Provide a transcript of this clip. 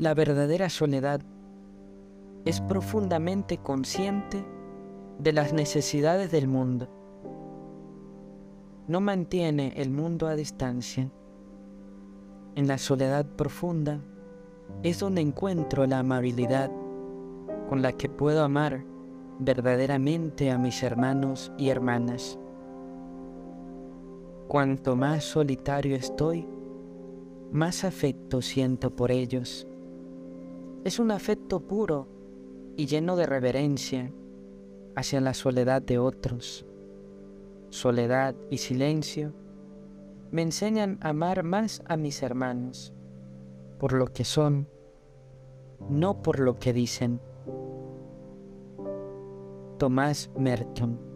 La verdadera soledad es profundamente consciente de las necesidades del mundo. No mantiene el mundo a distancia. En la soledad profunda es donde encuentro la amabilidad con la que puedo amar verdaderamente a mis hermanos y hermanas. Cuanto más solitario estoy, más afecto siento por ellos. Es un afecto puro y lleno de reverencia hacia la soledad de otros. Soledad y silencio me enseñan a amar más a mis hermanos por lo que son, no por lo que dicen. Tomás Merton